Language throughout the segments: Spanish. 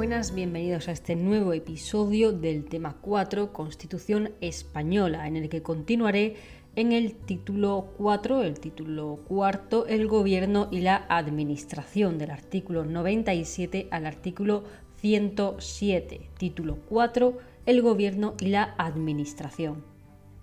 Buenas, bienvenidos a este nuevo episodio del tema 4, Constitución Española, en el que continuaré en el título 4, el título cuarto, el gobierno y la administración, del artículo 97 al artículo 107. Título 4, el gobierno y la administración.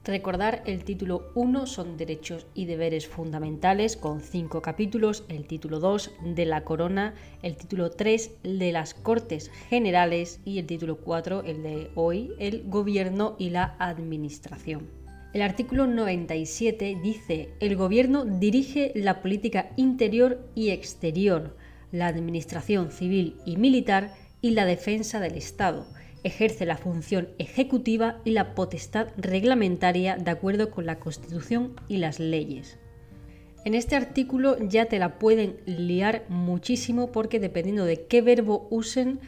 Recordar el título 1 son derechos y deberes fundamentales con cinco capítulos, el título 2 de la corona, el título 3 de las Cortes Generales y el título 4, el de hoy, el gobierno y la administración. El artículo 97 dice, el gobierno dirige la política interior y exterior, la administración civil y militar y la defensa del Estado ejerce la función ejecutiva y la potestad reglamentaria de acuerdo con la Constitución y las leyes. En este artículo ya te la pueden liar muchísimo porque dependiendo de qué verbo usen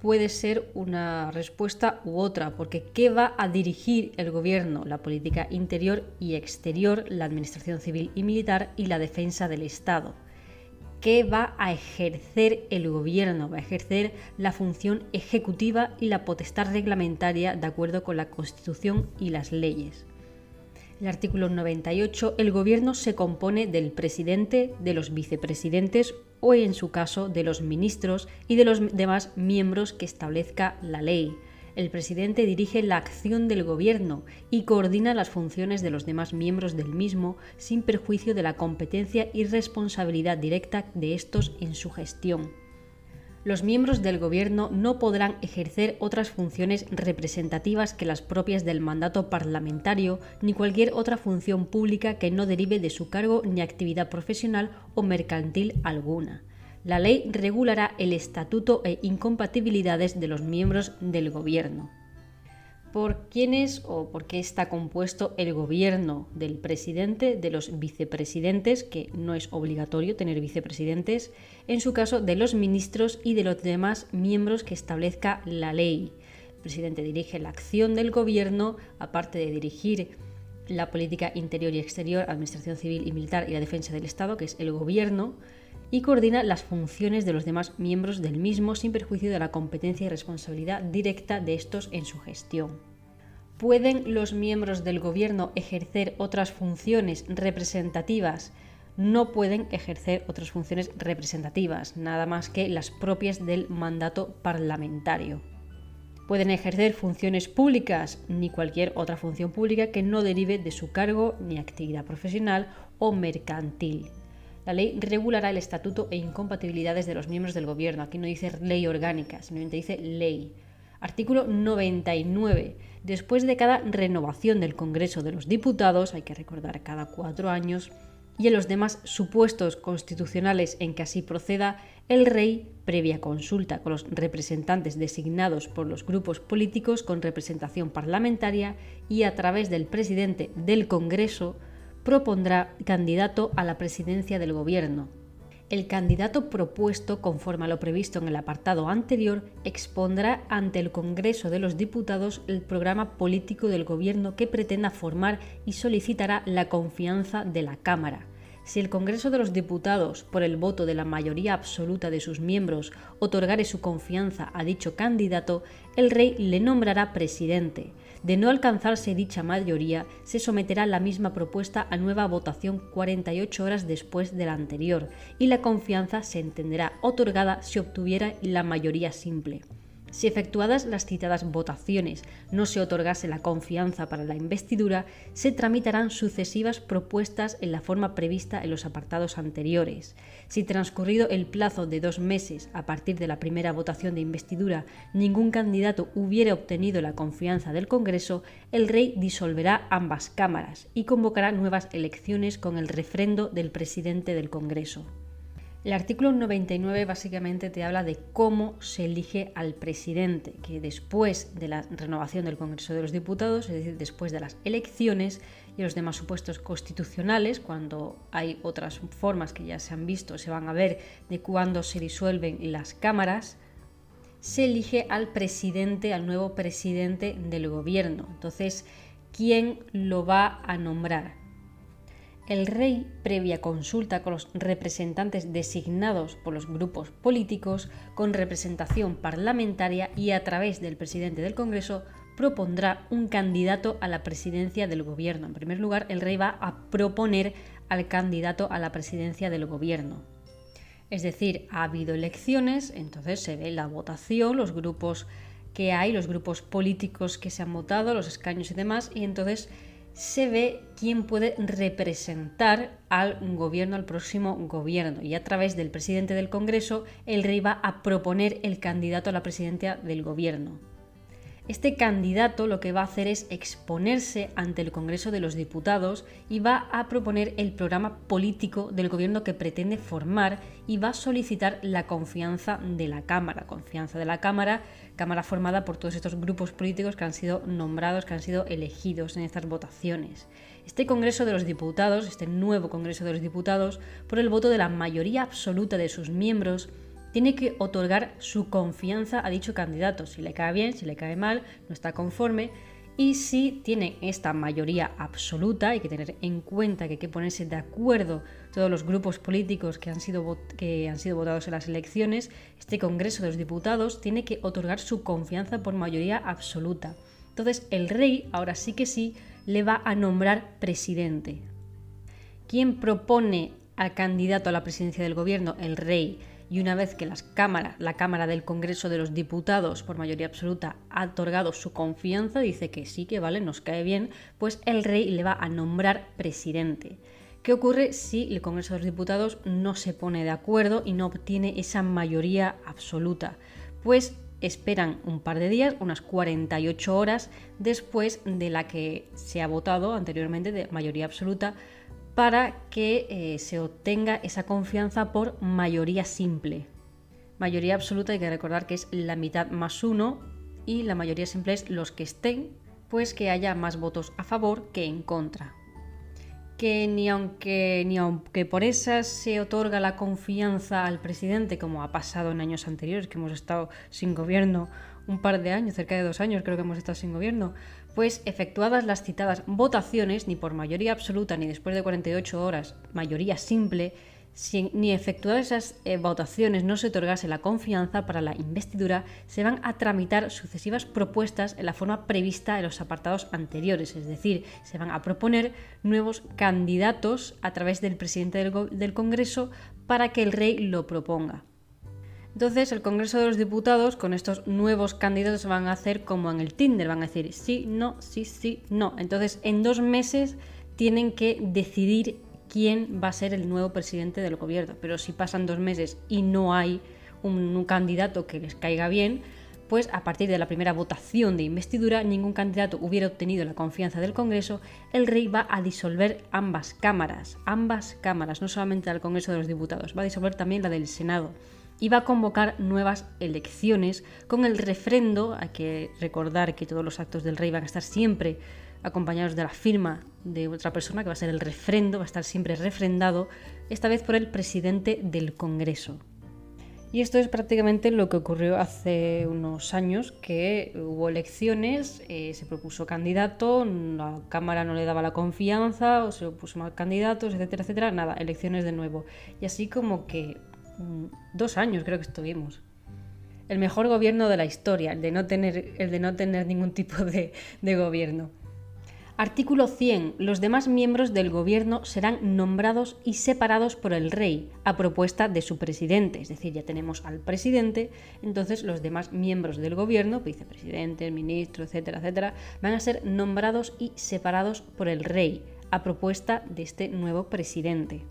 puede ser una respuesta u otra, porque ¿qué va a dirigir el gobierno? La política interior y exterior, la administración civil y militar y la defensa del Estado que va a ejercer el gobierno, va a ejercer la función ejecutiva y la potestad reglamentaria de acuerdo con la Constitución y las leyes. El artículo 98, el gobierno se compone del presidente, de los vicepresidentes o en su caso de los ministros y de los demás miembros que establezca la ley. El presidente dirige la acción del gobierno y coordina las funciones de los demás miembros del mismo sin perjuicio de la competencia y responsabilidad directa de estos en su gestión. Los miembros del gobierno no podrán ejercer otras funciones representativas que las propias del mandato parlamentario ni cualquier otra función pública que no derive de su cargo ni actividad profesional o mercantil alguna. La ley regulará el estatuto e incompatibilidades de los miembros del gobierno. ¿Por quién es o por qué está compuesto el gobierno del presidente, de los vicepresidentes, que no es obligatorio tener vicepresidentes, en su caso de los ministros y de los demás miembros que establezca la ley? El presidente dirige la acción del gobierno, aparte de dirigir la política interior y exterior, administración civil y militar y la defensa del Estado, que es el gobierno, y coordina las funciones de los demás miembros del mismo sin perjuicio de la competencia y responsabilidad directa de estos en su gestión. ¿Pueden los miembros del gobierno ejercer otras funciones representativas? No pueden ejercer otras funciones representativas, nada más que las propias del mandato parlamentario. Pueden ejercer funciones públicas ni cualquier otra función pública que no derive de su cargo ni actividad profesional o mercantil. La ley regulará el estatuto e incompatibilidades de los miembros del gobierno. Aquí no dice ley orgánica, simplemente dice ley. Artículo 99. Después de cada renovación del Congreso de los Diputados, hay que recordar cada cuatro años, y en los demás supuestos constitucionales en que así proceda, el rey, previa consulta con los representantes designados por los grupos políticos con representación parlamentaria y a través del presidente del Congreso, propondrá candidato a la presidencia del Gobierno. El candidato propuesto, conforme a lo previsto en el apartado anterior, expondrá ante el Congreso de los Diputados el programa político del Gobierno que pretenda formar y solicitará la confianza de la Cámara. Si el Congreso de los Diputados, por el voto de la mayoría absoluta de sus miembros, otorgare su confianza a dicho candidato, el rey le nombrará presidente. De no alcanzarse dicha mayoría, se someterá la misma propuesta a nueva votación 48 horas después de la anterior, y la confianza se entenderá otorgada si obtuviera la mayoría simple. Si efectuadas las citadas votaciones no se otorgase la confianza para la investidura, se tramitarán sucesivas propuestas en la forma prevista en los apartados anteriores. Si transcurrido el plazo de dos meses a partir de la primera votación de investidura ningún candidato hubiera obtenido la confianza del Congreso, el rey disolverá ambas cámaras y convocará nuevas elecciones con el refrendo del presidente del Congreso. El artículo 99 básicamente te habla de cómo se elige al presidente, que después de la renovación del Congreso de los Diputados, es decir, después de las elecciones y los demás supuestos constitucionales, cuando hay otras formas que ya se han visto, se van a ver de cuándo se disuelven las cámaras, se elige al presidente, al nuevo presidente del gobierno. Entonces, ¿quién lo va a nombrar? El rey, previa consulta con los representantes designados por los grupos políticos, con representación parlamentaria y a través del presidente del Congreso, propondrá un candidato a la presidencia del gobierno. En primer lugar, el rey va a proponer al candidato a la presidencia del gobierno. Es decir, ha habido elecciones, entonces se ve la votación, los grupos que hay, los grupos políticos que se han votado, los escaños y demás, y entonces se ve quién puede representar al gobierno, al próximo gobierno. Y a través del presidente del Congreso, el rey va a proponer el candidato a la presidencia del gobierno. Este candidato lo que va a hacer es exponerse ante el Congreso de los Diputados y va a proponer el programa político del gobierno que pretende formar y va a solicitar la confianza de la Cámara. Confianza de la Cámara, Cámara formada por todos estos grupos políticos que han sido nombrados, que han sido elegidos en estas votaciones. Este Congreso de los Diputados, este nuevo Congreso de los Diputados, por el voto de la mayoría absoluta de sus miembros, tiene que otorgar su confianza a dicho candidato, si le cae bien, si le cae mal, no está conforme. Y si tiene esta mayoría absoluta, hay que tener en cuenta que hay que ponerse de acuerdo todos los grupos políticos que han sido, que han sido votados en las elecciones, este Congreso de los Diputados tiene que otorgar su confianza por mayoría absoluta. Entonces el rey, ahora sí que sí, le va a nombrar presidente. ¿Quién propone al candidato a la presidencia del gobierno? El rey y una vez que las cámaras, la Cámara del Congreso de los Diputados, por mayoría absoluta, ha otorgado su confianza, dice que sí, que vale, nos cae bien, pues el rey le va a nombrar presidente. ¿Qué ocurre si el Congreso de los Diputados no se pone de acuerdo y no obtiene esa mayoría absoluta? Pues esperan un par de días, unas 48 horas después de la que se ha votado anteriormente de mayoría absoluta para que eh, se obtenga esa confianza por mayoría simple. Mayoría absoluta hay que recordar que es la mitad más uno y la mayoría simple es los que estén, pues que haya más votos a favor que en contra. Que ni aunque, ni aunque por esas se otorga la confianza al presidente, como ha pasado en años anteriores, que hemos estado sin gobierno un par de años, cerca de dos años creo que hemos estado sin gobierno, pues efectuadas las citadas votaciones, ni por mayoría absoluta ni después de 48 horas, mayoría simple, ni efectuadas esas eh, votaciones no se otorgase la confianza para la investidura, se van a tramitar sucesivas propuestas en la forma prevista en los apartados anteriores, es decir, se van a proponer nuevos candidatos a través del presidente del Congreso para que el rey lo proponga. Entonces el Congreso de los Diputados con estos nuevos candidatos van a hacer como en el Tinder, van a decir sí, no, sí, sí, no. Entonces en dos meses tienen que decidir quién va a ser el nuevo presidente del gobierno. Pero si pasan dos meses y no hay un, candidato que les caiga bien, pues a partir de la primera votación de investidura ningún candidato hubiera obtenido la confianza del Congreso, el rey va a disolver ambas cámaras, ambas cámaras, no solamente al Congreso de los Diputados, va a disolver también la del Senado va a convocar nuevas elecciones con el refrendo. Hay que recordar que todos los actos del rey van a estar siempre acompañados de la firma de otra persona, que va a ser el refrendo, va a estar siempre refrendado, esta vez por el presidente del Congreso. Y esto es prácticamente lo que ocurrió hace unos años, que hubo elecciones, eh, se propuso candidato, la Cámara no le daba la confianza, o se puso más candidatos, etcétera, etcétera. Nada, elecciones de nuevo. Y así como que dos años creo que estuvimos. El mejor gobierno de la historia, el de no tener, el de no tener ningún tipo de, de gobierno. Artículo 100. Los demás miembros del gobierno serán nombrados y separados por el rey a propuesta de su presidente. Es decir, ya tenemos al presidente, entonces los demás miembros del gobierno, vicepresidente, ministro, etcétera, etcétera, van a ser nombrados y separados por el rey a propuesta de este nuevo presidente.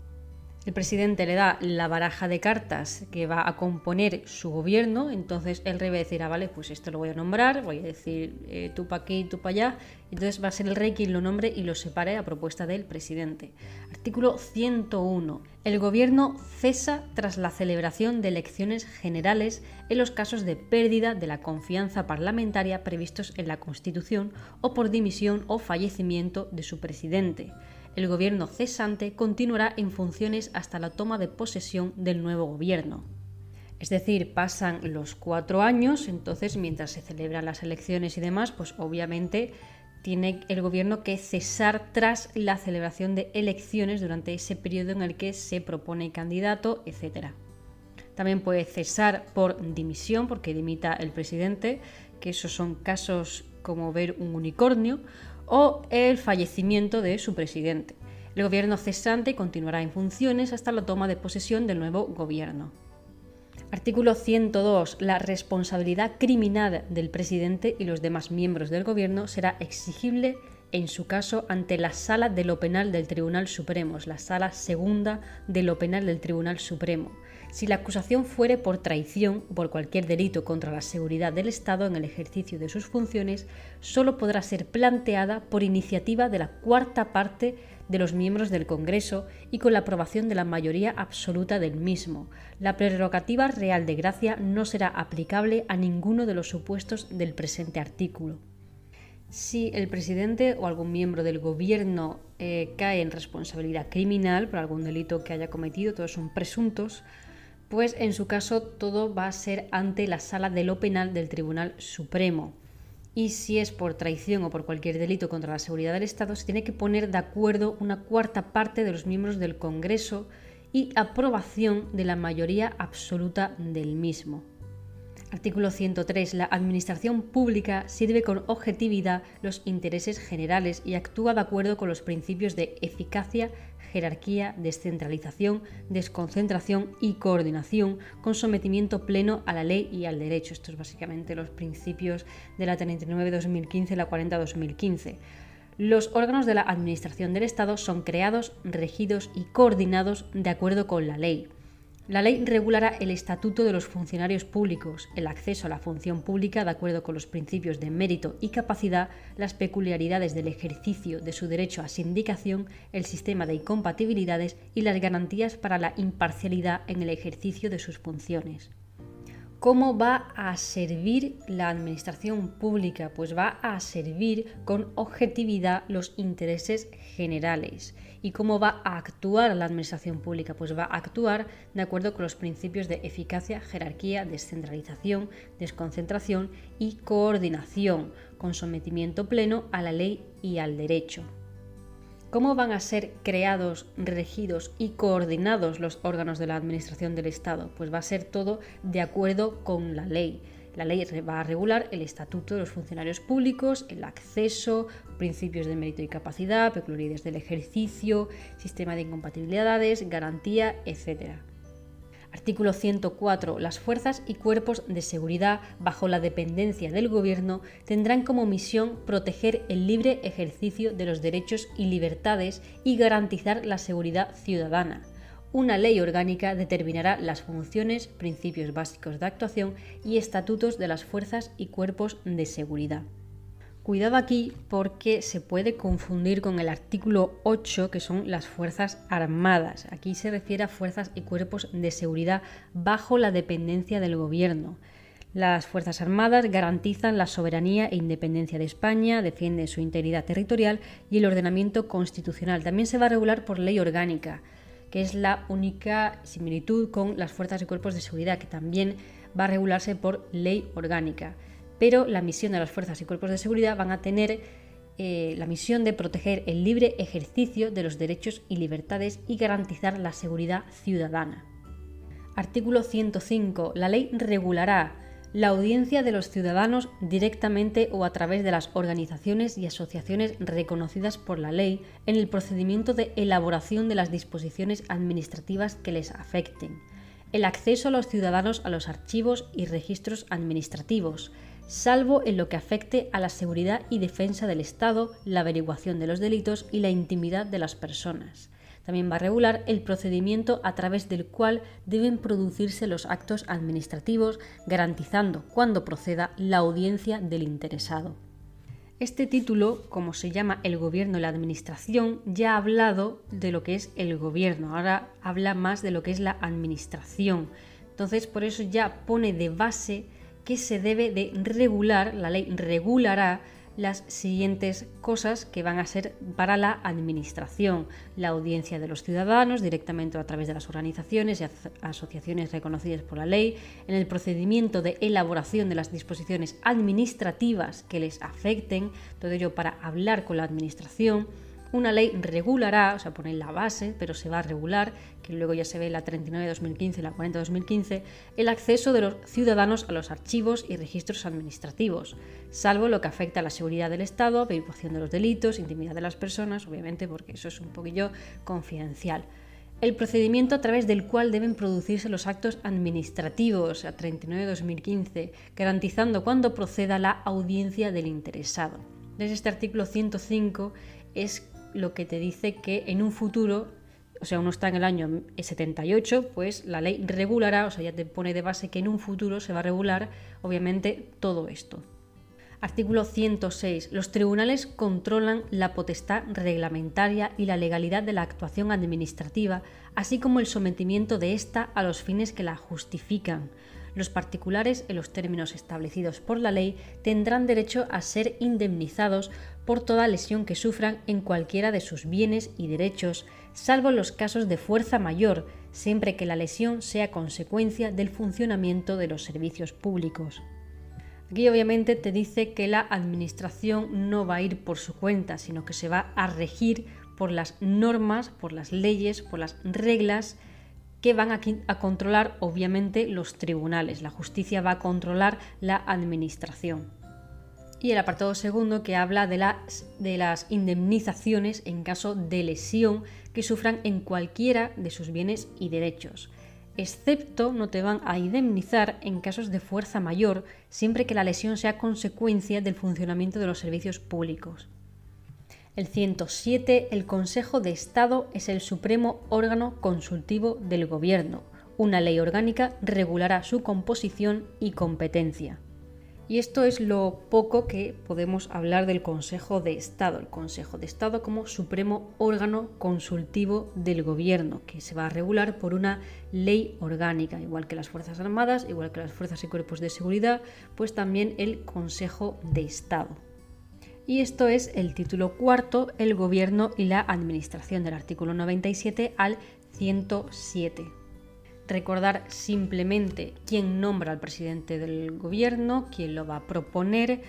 El presidente le da la baraja de cartas que va a componer su gobierno, entonces el rey va a decir, ah, vale, pues esto lo voy a nombrar, voy a decir eh, tú para aquí, tú para allá, entonces va a ser el rey quien lo nombre y lo separe a propuesta del presidente. Artículo 101. El gobierno cesa tras la celebración de elecciones generales en los casos de pérdida de la confianza parlamentaria previstos en la Constitución o por dimisión o fallecimiento de su presidente el gobierno cesante continuará en funciones hasta la toma de posesión del nuevo gobierno. Es decir, pasan los cuatro años, entonces mientras se celebran las elecciones y demás, pues obviamente tiene el gobierno que cesar tras la celebración de elecciones durante ese periodo en el que se propone candidato, etc. También puede cesar por dimisión, porque dimita el presidente, que esos son casos como ver un unicornio, o el fallecimiento de su presidente. El gobierno cesante continuará en funciones hasta la toma de posesión del nuevo gobierno. Artículo 102. La responsabilidad criminal del presidente y los demás miembros del gobierno será exigible en su caso ante la Sala de lo Penal del Tribunal Supremo, la Sala Segunda de lo Penal del Tribunal Supremo si la acusación fuere por traición o por cualquier delito contra la seguridad del Estado en el ejercicio de sus funciones, solo podrá ser planteada por iniciativa de la cuarta parte de los miembros del Congreso y con la aprobación de la mayoría absoluta del mismo. La prerrogativa real de gracia no será aplicable a ninguno de los supuestos del presente artículo. Si el presidente o algún miembro del gobierno eh, cae en responsabilidad criminal por algún delito que haya cometido, todos son presuntos, pues en su caso todo va a ser ante la sala de lo penal del Tribunal Supremo. Y si es por traición o por cualquier delito contra la seguridad del Estado, se tiene que poner de acuerdo una cuarta parte de los miembros del Congreso y aprobación de la mayoría absoluta del mismo. Artículo 103. La Administración pública sirve con objetividad los intereses generales y actúa de acuerdo con los principios de eficacia, jerarquía, descentralización, desconcentración y coordinación, con sometimiento pleno a la ley y al derecho. Estos básicamente los principios de la 39-2015 y la 40-2015. Los órganos de la Administración del Estado son creados, regidos y coordinados de acuerdo con la ley. La ley regulará el estatuto de los funcionarios públicos, el acceso a la función pública de acuerdo con los principios de mérito y capacidad, las peculiaridades del ejercicio de su derecho a sindicación, el sistema de incompatibilidades y las garantías para la imparcialidad en el ejercicio de sus funciones. ¿Cómo va a servir la administración pública? Pues va a servir con objetividad los intereses generales. ¿Y cómo va a actuar la administración pública? Pues va a actuar de acuerdo con los principios de eficacia, jerarquía, descentralización, desconcentración y coordinación, con sometimiento pleno a la ley y al derecho. ¿Cómo van a ser creados, regidos y coordinados los órganos de la Administración del Estado? Pues va a ser todo de acuerdo con la ley. La ley va a regular el estatuto de los funcionarios públicos, el acceso, principios de mérito y capacidad, peculiaridades del ejercicio, sistema de incompatibilidades, garantía, etc. Artículo 104. Las fuerzas y cuerpos de seguridad bajo la dependencia del Gobierno tendrán como misión proteger el libre ejercicio de los derechos y libertades y garantizar la seguridad ciudadana. Una ley orgánica determinará las funciones, principios básicos de actuación y estatutos de las fuerzas y cuerpos de seguridad. Cuidado aquí porque se puede confundir con el artículo 8 que son las Fuerzas Armadas. Aquí se refiere a fuerzas y cuerpos de seguridad bajo la dependencia del gobierno. Las Fuerzas Armadas garantizan la soberanía e independencia de España, defienden su integridad territorial y el ordenamiento constitucional. También se va a regular por ley orgánica, que es la única similitud con las fuerzas y cuerpos de seguridad, que también va a regularse por ley orgánica pero la misión de las fuerzas y cuerpos de seguridad van a tener eh, la misión de proteger el libre ejercicio de los derechos y libertades y garantizar la seguridad ciudadana. Artículo 105. La ley regulará la audiencia de los ciudadanos directamente o a través de las organizaciones y asociaciones reconocidas por la ley en el procedimiento de elaboración de las disposiciones administrativas que les afecten, el acceso a los ciudadanos a los archivos y registros administrativos, salvo en lo que afecte a la seguridad y defensa del Estado, la averiguación de los delitos y la intimidad de las personas. También va a regular el procedimiento a través del cual deben producirse los actos administrativos, garantizando, cuando proceda, la audiencia del interesado. Este título, como se llama el gobierno y la administración, ya ha hablado de lo que es el gobierno, ahora habla más de lo que es la administración. Entonces, por eso ya pone de base que se debe de regular, la ley regulará las siguientes cosas que van a ser para la administración. La audiencia de los ciudadanos directamente a través de las organizaciones y asociaciones reconocidas por la ley, en el procedimiento de elaboración de las disposiciones administrativas que les afecten, todo ello para hablar con la administración una ley regulará, o sea, pone la base, pero se va a regular, que luego ya se ve la 39 2015 y la 40 2015, el acceso de los ciudadanos a los archivos y registros administrativos, salvo lo que afecta a la seguridad del Estado, averiguación de los delitos, intimidad de las personas, obviamente, porque eso es un poquillo confidencial. El procedimiento a través del cual deben producirse los actos administrativos a 39-2015, garantizando cuando proceda la audiencia del interesado. Desde este artículo 105 es lo que te dice que en un futuro, o sea, uno está en el año 78, pues la ley regulará, o sea, ya te pone de base que en un futuro se va a regular, obviamente, todo esto. Artículo 106. Los tribunales controlan la potestad reglamentaria y la legalidad de la actuación administrativa, así como el sometimiento de ésta a los fines que la justifican. Los particulares, en los términos establecidos por la ley, tendrán derecho a ser indemnizados por toda lesión que sufran en cualquiera de sus bienes y derechos, salvo los casos de fuerza mayor, siempre que la lesión sea consecuencia del funcionamiento de los servicios públicos. Aquí obviamente te dice que la administración no va a ir por su cuenta, sino que se va a regir por las normas, por las leyes, por las reglas que van a, controlar obviamente los tribunales. La justicia va a controlar la administración y el apartado segundo que habla de las, de las indemnizaciones en caso de lesión que sufran en cualquiera de sus bienes y derechos, excepto no te van a indemnizar en casos de fuerza mayor siempre que la lesión sea consecuencia del funcionamiento de los servicios públicos. El 107. El Consejo de Estado es el supremo órgano consultivo del Gobierno. Una ley orgánica regulará su composición y competencia. Y esto es lo poco que podemos hablar del Consejo de Estado, el Consejo de Estado como supremo órgano consultivo del gobierno, que se va a regular por una ley orgánica, igual que las Fuerzas Armadas, igual que las Fuerzas y Cuerpos de Seguridad, pues también el Consejo de Estado. Y esto es el título cuarto, el gobierno y la administración del artículo 97 al 107 recordar simplemente quién nombra al presidente del gobierno, quién lo va a proponer,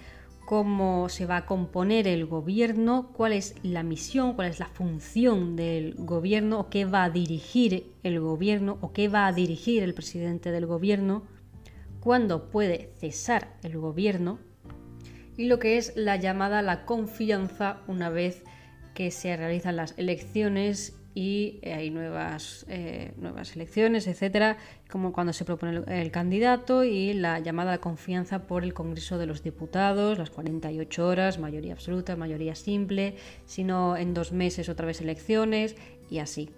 cómo se va a componer el gobierno, cuál es la misión, cuál es la función del gobierno, o qué va a dirigir el gobierno, o qué va a dirigir el presidente del gobierno, cuándo puede cesar el gobierno, y lo que es la llamada la confianza una vez que se realizan las elecciones y eh, hay nuevas, eh, nuevas elecciones, etcétera, como cuando se propone el, candidato y la llamada confianza por el Congreso de los Diputados, las 48 horas, mayoría absoluta, mayoría simple, sino en dos meses otra vez elecciones y así.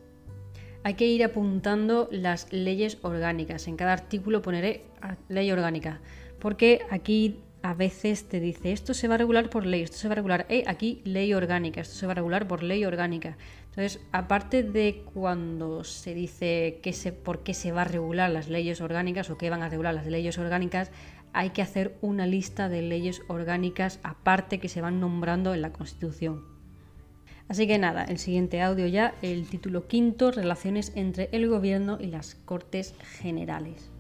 Hay que ir apuntando las leyes orgánicas. En cada artículo poneré ley orgánica, porque aquí a veces te dice esto se va a regular por ley, esto se va a regular, eh, aquí ley orgánica, esto se va a regular por ley orgánica. Entonces, aparte de cuando se dice que se, por qué se va a regular las leyes orgánicas o qué van a regular las leyes orgánicas, hay que hacer una lista de leyes orgánicas aparte que se van nombrando en la Constitución. Así que nada, el siguiente audio ya, el título quinto, relaciones entre el gobierno y las Cortes Generales.